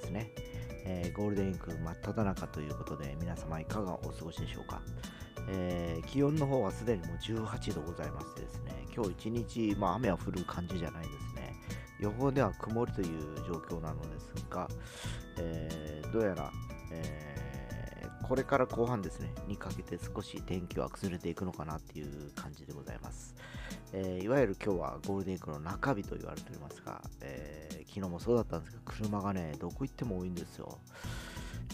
ですね、えー、ゴールデンウィーク真っ只中ということで皆様いかがお過ごしでしょうか、えー、気温の方はすでにもう18度ございましてですね今日一日、まあ、雨は降る感じじゃないですね。予報では曇りという状況なのですが、えーどうやら、えこれから後半ですね、にかけて少し天気は崩れていくのかなっていう感じでございます。えー、いわゆる今日はゴールデンウィークの中日と言われておりますが、えー、昨日もそうだったんですけど、車がね、どこ行っても多いんですよ。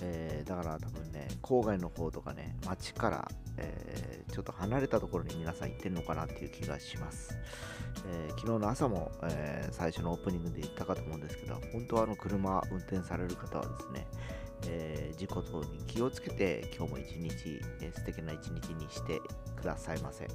えー、だから多分ね、郊外の方とかね、街から、えー、ちょっと離れたところに皆さん行ってるのかなっていう気がします。えー、昨日の朝も、え最初のオープニングで言ったかと思うんですけど、本当はあの車運転される方はですね、えー、事故等に気をつけて今日も一日、えー、素敵な一日にしてくださいませ。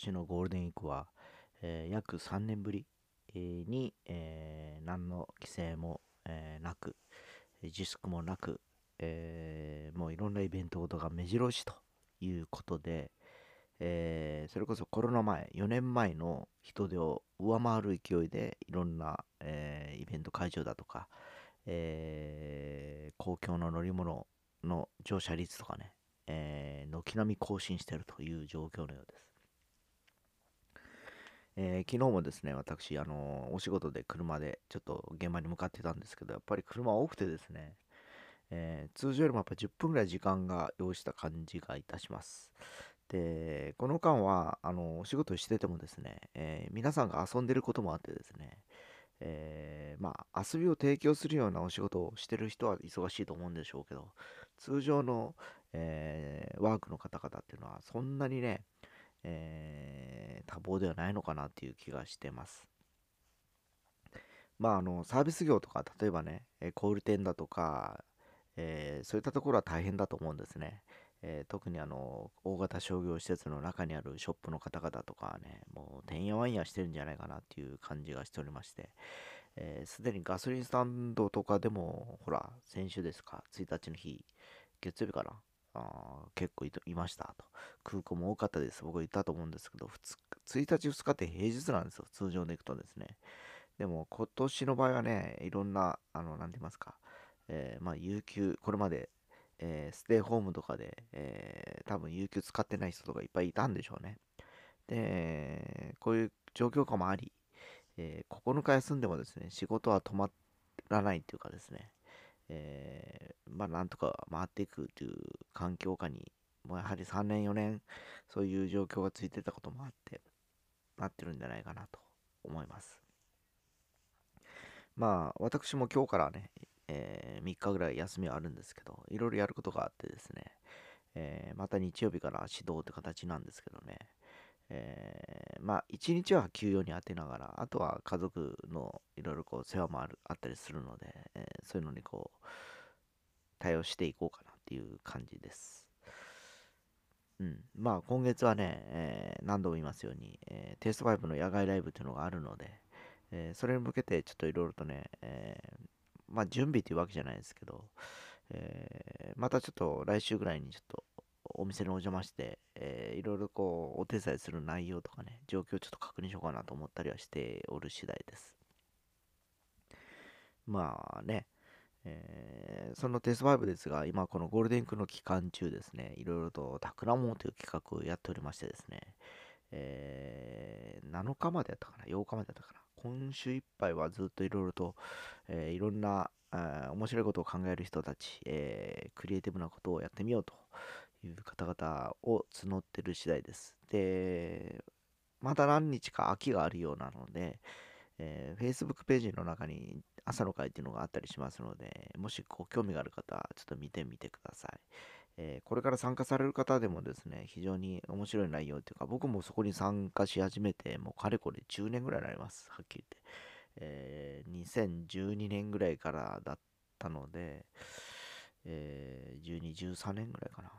年のゴールデンウィークは、えー、約3年ぶりに、えー、何の規制も、えー、なく、自粛もなく、えもういろんなイベントごとが目白押しということで、えそれこそコロナ前、4年前の人手を上回る勢いでいろんな、えイベント会場だとか、え公共の乗り物の乗車率とかね、え軒並み更新してるという状況のようです。えー、昨日もですね、私、あのー、お仕事で車でちょっと現場に向かってたんですけど、やっぱり車多くてですね、えー、通常よりもやっぱ10分ぐらい時間が要した感じがいたします。で、この間は、あのお仕事しててもですね、え皆さんが遊んでることもあってですね、えまあ、遊びを提供するようなお仕事をしてる人は忙しいと思うんでしょうけど、通常の、えワークの方々っていうのはそんなにね、えー、多忙ではないのかなっていう気がしてます。まあ、あの、サービス業とか、例えばね、小売店だとか、えー、そういったところは大変だと思うんですね。えー、特にあの、大型商業施設の中にあるショップの方々とかはね、もう、てんやわんやしてるんじゃないかなっていう感じがしておりまして、す、で、にガソリンスタンドとかでも、ほら、先週ですか、1日の日、月曜日かな、あ結構いましたと。空港も多かったです。僕は言ったと思うんですけど、1日、2日って平日なんですよ。通常で行くとですね。でも今年の場合はね、いろんな、あの、なんて言いますか、えー、まあ、有給、これまで、えー、ステイホームとかで、えー、多分有給使ってない人とかいっぱいいたんでしょうね。で、こういう状況下もあり、え9日休んでもですね、仕事は止まらないっていうかですね、えー、まあ、なんとか回っていくという環境下に、もうやはり3年、4年、そういう状況がついてたこともあって、なってるんじゃないかなと思います。まあ、私も今日からね、えー、3日ぐらい休みはあるんですけど、いろいろやることがあってですね、えー、また日曜日から指導って形なんですけどね、えー、まあ、一日は休養に当てながら、あとは家族のいろいろこう世話もあるあったりするので、えー、そういうのにこう、対応していこうかなっていう感じです。うん。まあ、今月はね、えー、何度も言いますように、えテイスト5の野外ライブっていうのがあるので、えそれに向けてちょっといろいろとね、えまあ、準備っていうわけじゃないですけど、えまたちょっと来週ぐらいにちょっとお店にお邪魔して、えー、いろいろこう、お手伝いする内容とかね、状況をちょっと確認しようかなと思ったりはしておる次第です。まあね、えー、そのテスト5ですが、今このゴールデンウィークの期間中ですね、いろいろと企もという企画をやっておりましてですね、えー、7日までやったかな、8日までやったかな、今週いっぱいはずっといろいろと、えー、いろんな面白いことを考える人たち、えー、クリエイティブなことをやってみようという方々を募ってる次第です。で、まだ何日か空きがあるようなので、えー、Facebook ページの中に朝の会っていうのがあったりしますので、もしご興味がある方はちょっと見てみてください。えー、これから参加される方でもですね、非常に面白い内容というか、僕もそこに参加し始めて、もうかれこれ10年ぐらいになります、はっきり言って。えー、2012年ぐらいからだったので、えー、12、13年ぐらいかな。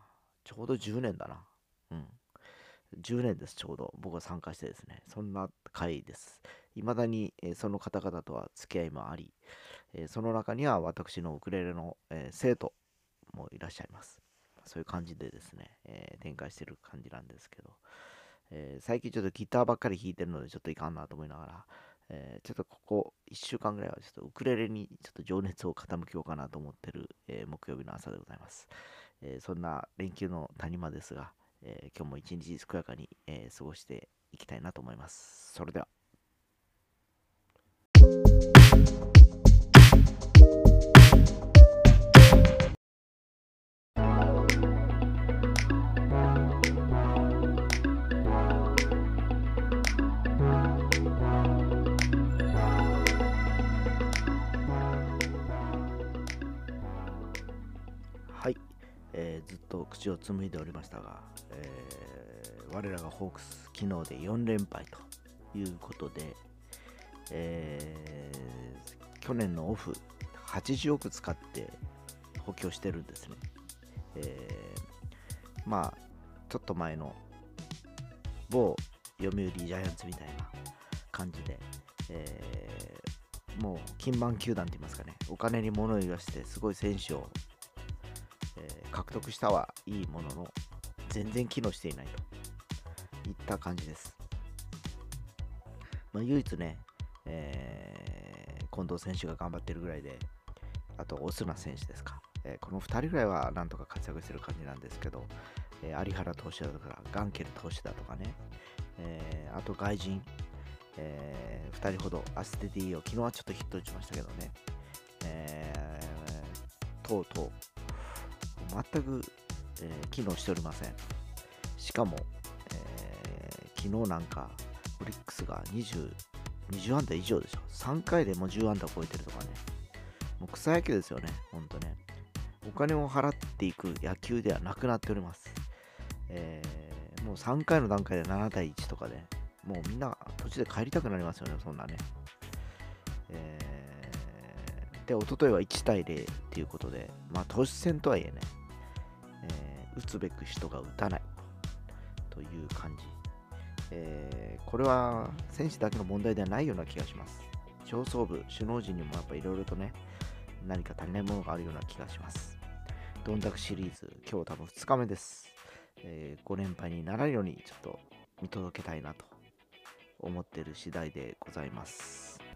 ちょうど10年だな。うん。10年です、ちょうど。僕が参加してですね。そんな会です。未だに、えー、その方々とは付き合いもあり、えー、その中には私のウクレレの、えー、生徒もいらっしゃいます。そういう感じでですね、え展開してる感じなんですけど、え最近ちょっとギターばっかり弾いてるのでちょっといかんなと思いながら、えちょっとここ1週間ぐらいはちょっとウクレレにちょっと情熱を傾けようかなと思ってる、え木曜日の朝でございます。えそんな連休の谷間ですが、え今日も一日健やかに、え過ごしていきたいなと思います。それでは。口を紡いでおりましたが、えー、我らがホークス昨日で4連敗ということで、えー、去年のオフ80億使って補強してるんですね、えー、まあちょっと前の某読売ジャイアンツみたいな感じで、えー、もう金満球団といいますかね。お金に物を言わせてすごい選手をえ獲得したはいいものの、全然機能していないといった感じです。まあ、唯一ね、えー、近藤選手が頑張ってるぐらいで、あと、オスナ選手ですか。えー、この2人ぐらいはなんとか活躍してる感じなんですけど、え、有原投手だとか、ガンケル投手だとかね、え、あと外人、え、2人ほどアステディを昨日はちょっとヒット打ちましたけどね、えー、とうとう全く、えー、機能しておりません。しかも、えー、昨日なんか、オリックスが20、20安打以上でしょ。3回でも10安打超えてるとかね。もう草野球ですよね、ほんとね。お金を払っていく野球ではなくなっております。えー、もう3回の段階で7対1とかで、もうみんな途中で帰りたくなりますよね、そんなね。えー、で、おとといは1対0っていうことで、まあ、投手戦とはいえね、打つべく人が打たない。という感じ、えー、これは選手だけの問題ではないような気がします。上層部首脳陣にもやっぱいろいろとね何か足りないものがあるような気がします。どんだくシリーズ今日多分2日目です、えー、5連敗にならないようにちょっと見届けたいなと思ってる次第でございます。